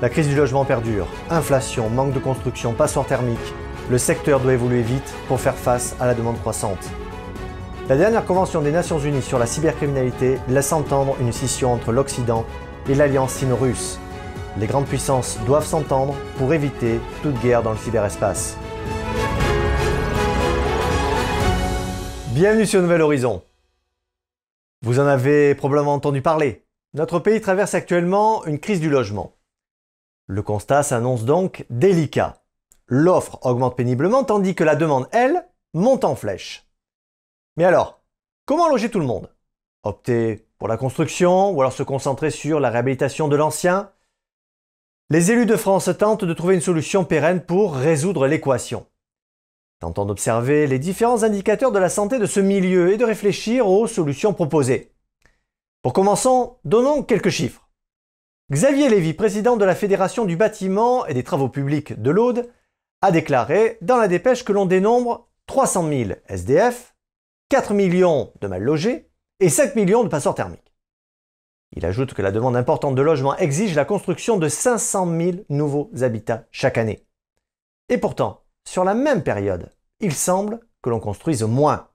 La crise du logement perdure. Inflation, manque de construction, passoire thermique. Le secteur doit évoluer vite pour faire face à la demande croissante. La dernière convention des Nations Unies sur la cybercriminalité laisse entendre une scission entre l'Occident et l'alliance sino-russe. Les grandes puissances doivent s'entendre pour éviter toute guerre dans le cyberespace. Bienvenue sur Nouvel Horizon. Vous en avez probablement entendu parler. Notre pays traverse actuellement une crise du logement. Le constat s'annonce donc délicat. L'offre augmente péniblement tandis que la demande, elle, monte en flèche. Mais alors, comment loger tout le monde? Opter pour la construction ou alors se concentrer sur la réhabilitation de l'ancien? Les élus de France tentent de trouver une solution pérenne pour résoudre l'équation. Tentant d'observer les différents indicateurs de la santé de ce milieu et de réfléchir aux solutions proposées. Pour commencer, donnons quelques chiffres. Xavier Lévy, président de la Fédération du bâtiment et des travaux publics de l'Aude, a déclaré dans la dépêche que l'on dénombre 300 000 SDF, 4 millions de mal logés et 5 millions de passeurs thermiques. Il ajoute que la demande importante de logements exige la construction de 500 000 nouveaux habitats chaque année. Et pourtant, sur la même période, il semble que l'on construise moins.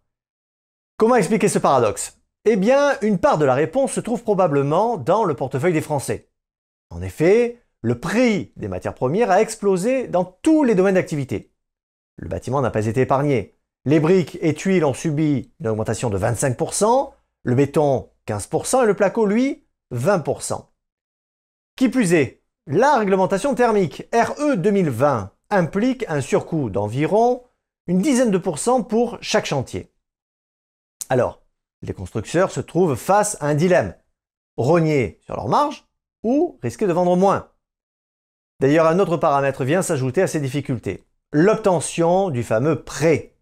Comment expliquer ce paradoxe? Eh bien, une part de la réponse se trouve probablement dans le portefeuille des Français. En effet, le prix des matières premières a explosé dans tous les domaines d'activité. Le bâtiment n'a pas été épargné. Les briques et tuiles ont subi une augmentation de 25%, le béton 15% et le placo, lui, 20%. Qui plus est, la réglementation thermique RE 2020 implique un surcoût d'environ une dizaine de pourcents pour chaque chantier. Alors, les constructeurs se trouvent face à un dilemme. Rogner sur leur marge ou risquer de vendre moins. D'ailleurs, un autre paramètre vient s'ajouter à ces difficultés. L'obtention du fameux prêt.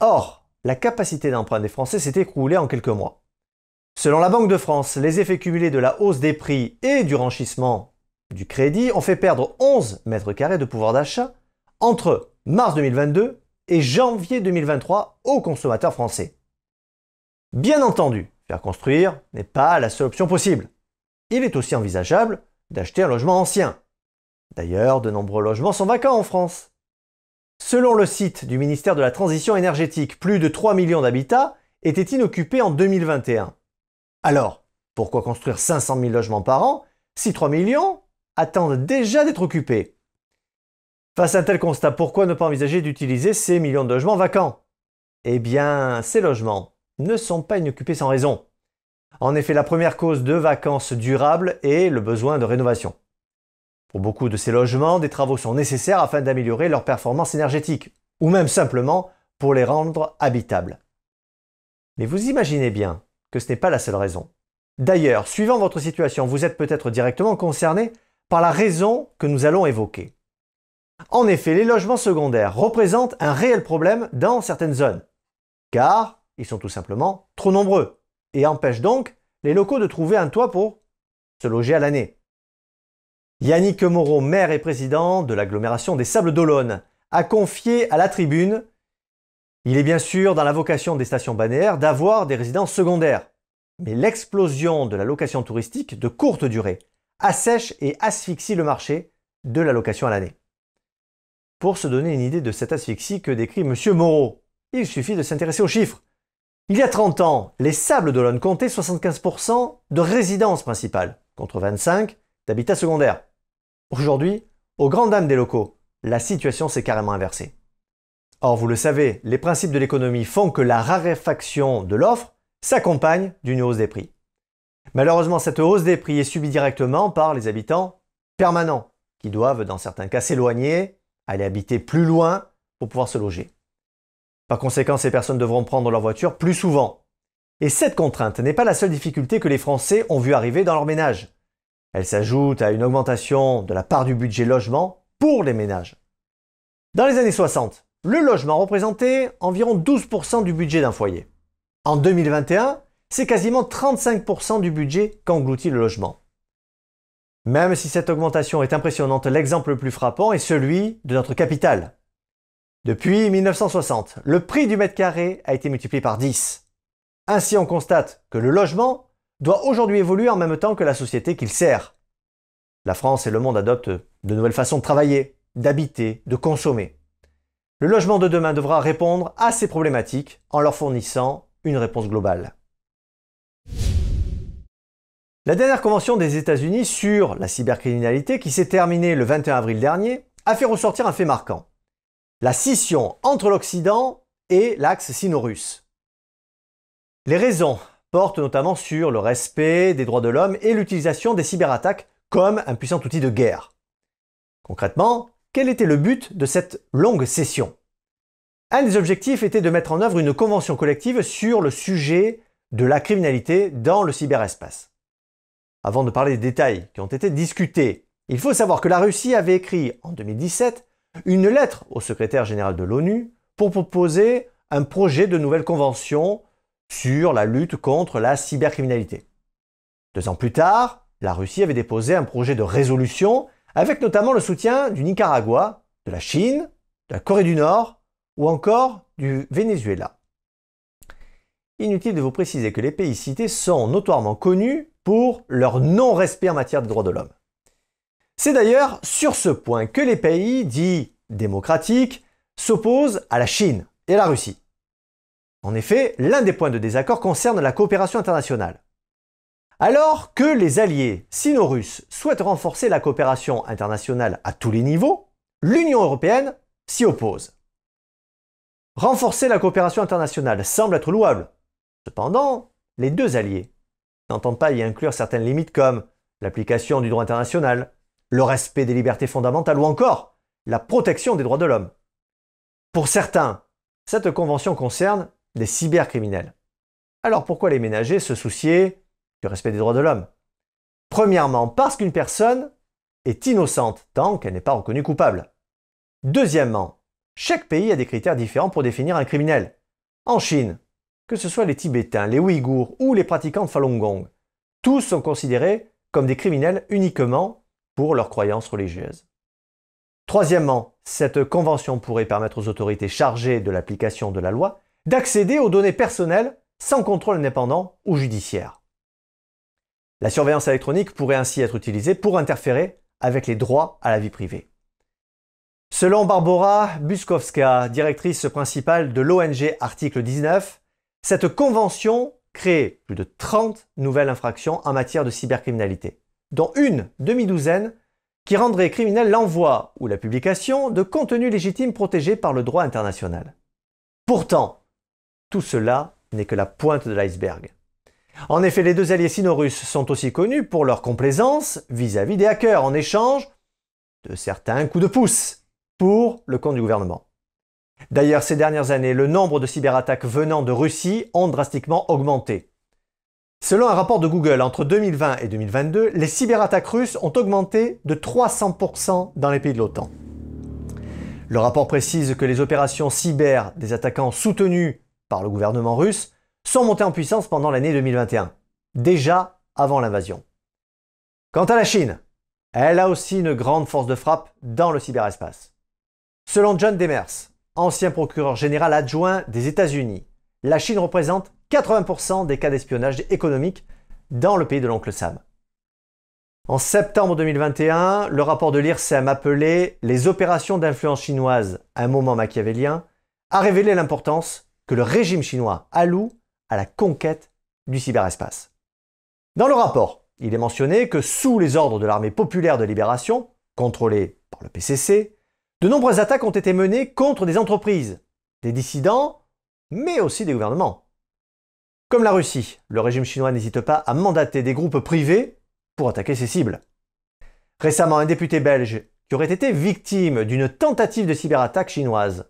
Or, la capacité d'emprunt des Français s'est écroulée en quelques mois. Selon la Banque de France, les effets cumulés de la hausse des prix et du renchissement du crédit ont fait perdre 11 mètres carrés de pouvoir d'achat entre mars 2022 et janvier 2023 aux consommateurs français. Bien entendu, faire construire n'est pas la seule option possible. Il est aussi envisageable d'acheter un logement ancien. D'ailleurs, de nombreux logements sont vacants en France. Selon le site du ministère de la Transition énergétique, plus de 3 millions d'habitats étaient inoccupés en 2021. Alors, pourquoi construire 500 000 logements par an si 3 millions attendent déjà d'être occupés? Face à un tel constat, pourquoi ne pas envisager d'utiliser ces millions de logements vacants? Eh bien, ces logements ne sont pas inoccupés sans raison. En effet, la première cause de vacances durables est le besoin de rénovation. Pour beaucoup de ces logements, des travaux sont nécessaires afin d'améliorer leur performance énergétique, ou même simplement pour les rendre habitables. Mais vous imaginez bien que ce n'est pas la seule raison. D'ailleurs, suivant votre situation, vous êtes peut-être directement concerné par la raison que nous allons évoquer. En effet, les logements secondaires représentent un réel problème dans certaines zones, car ils sont tout simplement trop nombreux et empêchent donc les locaux de trouver un toit pour se loger à l'année. Yannick Moreau, maire et président de l'agglomération des Sables d'Olonne, a confié à la tribune Il est bien sûr dans la vocation des stations balnéaires d'avoir des résidences secondaires, mais l'explosion de la location touristique de courte durée assèche et asphyxie le marché de la location à l'année. Pour se donner une idée de cette asphyxie que décrit M. Moreau, il suffit de s'intéresser aux chiffres. Il y a 30 ans, les Sables d'Olonne comptaient 75% de résidences principales, contre 25% d'habitat secondaire. Aujourd'hui, aux grandes dames des locaux, la situation s'est carrément inversée. Or, vous le savez, les principes de l'économie font que la raréfaction de l'offre s'accompagne d'une hausse des prix. Malheureusement, cette hausse des prix est subie directement par les habitants permanents, qui doivent dans certains cas s'éloigner, aller habiter plus loin pour pouvoir se loger. Par conséquent, ces personnes devront prendre leur voiture plus souvent. Et cette contrainte n'est pas la seule difficulté que les Français ont vu arriver dans leur ménage. Elle s'ajoute à une augmentation de la part du budget logement pour les ménages. Dans les années 60, le logement représentait environ 12% du budget d'un foyer. En 2021, c'est quasiment 35% du budget qu'engloutit le logement. Même si cette augmentation est impressionnante, l'exemple le plus frappant est celui de notre capitale. Depuis 1960, le prix du mètre carré a été multiplié par 10. Ainsi, on constate que le logement doit aujourd'hui évoluer en même temps que la société qu'il sert. La France et le monde adoptent de nouvelles façons de travailler, d'habiter, de consommer. Le logement de demain devra répondre à ces problématiques en leur fournissant une réponse globale. La dernière convention des États-Unis sur la cybercriminalité, qui s'est terminée le 21 avril dernier, a fait ressortir un fait marquant. La scission entre l'Occident et l'axe sino-russe. Les raisons portent notamment sur le respect des droits de l'homme et l'utilisation des cyberattaques comme un puissant outil de guerre. Concrètement, quel était le but de cette longue session? Un des objectifs était de mettre en œuvre une convention collective sur le sujet de la criminalité dans le cyberespace. Avant de parler des détails qui ont été discutés, il faut savoir que la Russie avait écrit en 2017 une lettre au secrétaire général de l'ONU pour proposer un projet de nouvelle convention sur la lutte contre la cybercriminalité. Deux ans plus tard, la Russie avait déposé un projet de résolution avec notamment le soutien du Nicaragua, de la Chine, de la Corée du Nord ou encore du Venezuela. Inutile de vous préciser que les pays cités sont notoirement connus pour leur non-respect en matière de droits de l'homme. C'est d'ailleurs sur ce point que les pays dits démocratiques s'opposent à la Chine et à la Russie. En effet, l'un des points de désaccord concerne la coopération internationale. Alors que les alliés sino-russes souhaitent renforcer la coopération internationale à tous les niveaux, l'Union européenne s'y oppose. Renforcer la coopération internationale semble être louable. Cependant, les deux alliés n'entendent pas y inclure certaines limites comme l'application du droit international, le respect des libertés fondamentales ou encore la protection des droits de l'homme. Pour certains, cette convention concerne des cybercriminels. Alors pourquoi les ménagers se soucier du respect des droits de l'homme? Premièrement, parce qu'une personne est innocente tant qu'elle n'est pas reconnue coupable. Deuxièmement, chaque pays a des critères différents pour définir un criminel. En Chine, que ce soit les Tibétains, les Ouïghours ou les pratiquants de Falun Gong, tous sont considérés comme des criminels uniquement pour leurs croyances religieuses. Troisièmement, cette convention pourrait permettre aux autorités chargées de l'application de la loi d'accéder aux données personnelles sans contrôle indépendant ou judiciaire. La surveillance électronique pourrait ainsi être utilisée pour interférer avec les droits à la vie privée. Selon Barbara Buskowska, directrice principale de l'ONG Article 19, cette convention crée plus de 30 nouvelles infractions en matière de cybercriminalité, dont une demi-douzaine qui rendrait criminel l'envoi ou la publication de contenus légitimes protégés par le droit international. Pourtant, tout cela n'est que la pointe de l'iceberg. En effet, les deux alliés sino-russes sont aussi connus pour leur complaisance vis-à-vis des hackers en échange de certains coups de pouce pour le compte du gouvernement. D'ailleurs, ces dernières années, le nombre de cyberattaques venant de Russie ont drastiquement augmenté. Selon un rapport de Google, entre 2020 et 2022, les cyberattaques russes ont augmenté de 300% dans les pays de l'OTAN. Le rapport précise que les opérations cyber des attaquants soutenus par le gouvernement russe sont montées en puissance pendant l'année 2021, déjà avant l'invasion. Quant à la Chine, elle a aussi une grande force de frappe dans le cyberespace. Selon John Demers, ancien procureur général adjoint des États-Unis. La Chine représente 80% des cas d'espionnage économique dans le pays de l'oncle Sam. En septembre 2021, le rapport de l'IRSEM appelé Les opérations d'influence chinoise, un moment machiavélien, a révélé l'importance que le régime chinois alloue à la conquête du cyberespace. Dans le rapport, il est mentionné que sous les ordres de l'armée populaire de libération, contrôlée par le PCC, de nombreuses attaques ont été menées contre des entreprises, des dissidents, mais aussi des gouvernements. Comme la Russie, le régime chinois n'hésite pas à mandater des groupes privés pour attaquer ses cibles. Récemment, un député belge qui aurait été victime d'une tentative de cyberattaque chinoise.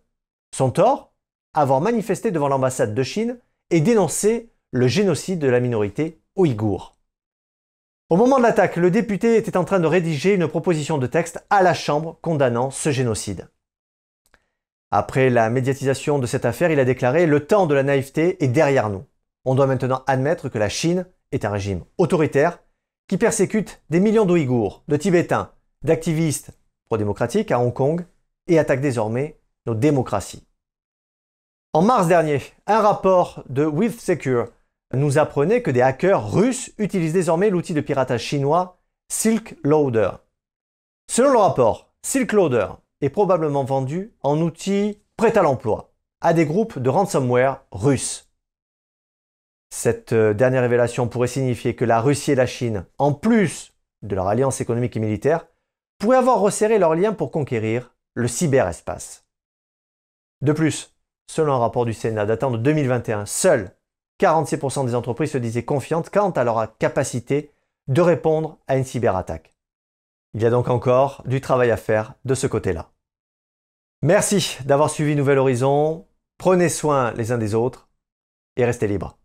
Son tort? Avoir manifesté devant l'ambassade de Chine et dénoncé le génocide de la minorité ouïghour. Au moment de l'attaque, le député était en train de rédiger une proposition de texte à la Chambre condamnant ce génocide. Après la médiatisation de cette affaire, il a déclaré ⁇ Le temps de la naïveté est derrière nous. On doit maintenant admettre que la Chine est un régime autoritaire qui persécute des millions d'Ouïghours, de Tibétains, d'activistes pro-démocratiques à Hong Kong et attaque désormais nos démocraties. En mars dernier, un rapport de WithSecure nous apprenait que des hackers russes utilisent désormais l'outil de piratage chinois Silk Loader Selon le rapport, Silk Loader est probablement vendu en outil prêt à l'emploi à des groupes de ransomware russes. Cette euh, dernière révélation pourrait signifier que la Russie et la Chine, en plus de leur alliance économique et militaire, pourraient avoir resserré leurs liens pour conquérir le cyberespace. De plus, selon un rapport du Sénat datant de 2021, seuls 46% des entreprises se disaient confiantes quant à leur capacité de répondre à une cyberattaque. Il y a donc encore du travail à faire de ce côté-là. Merci d'avoir suivi Nouvel Horizon, prenez soin les uns des autres et restez libres.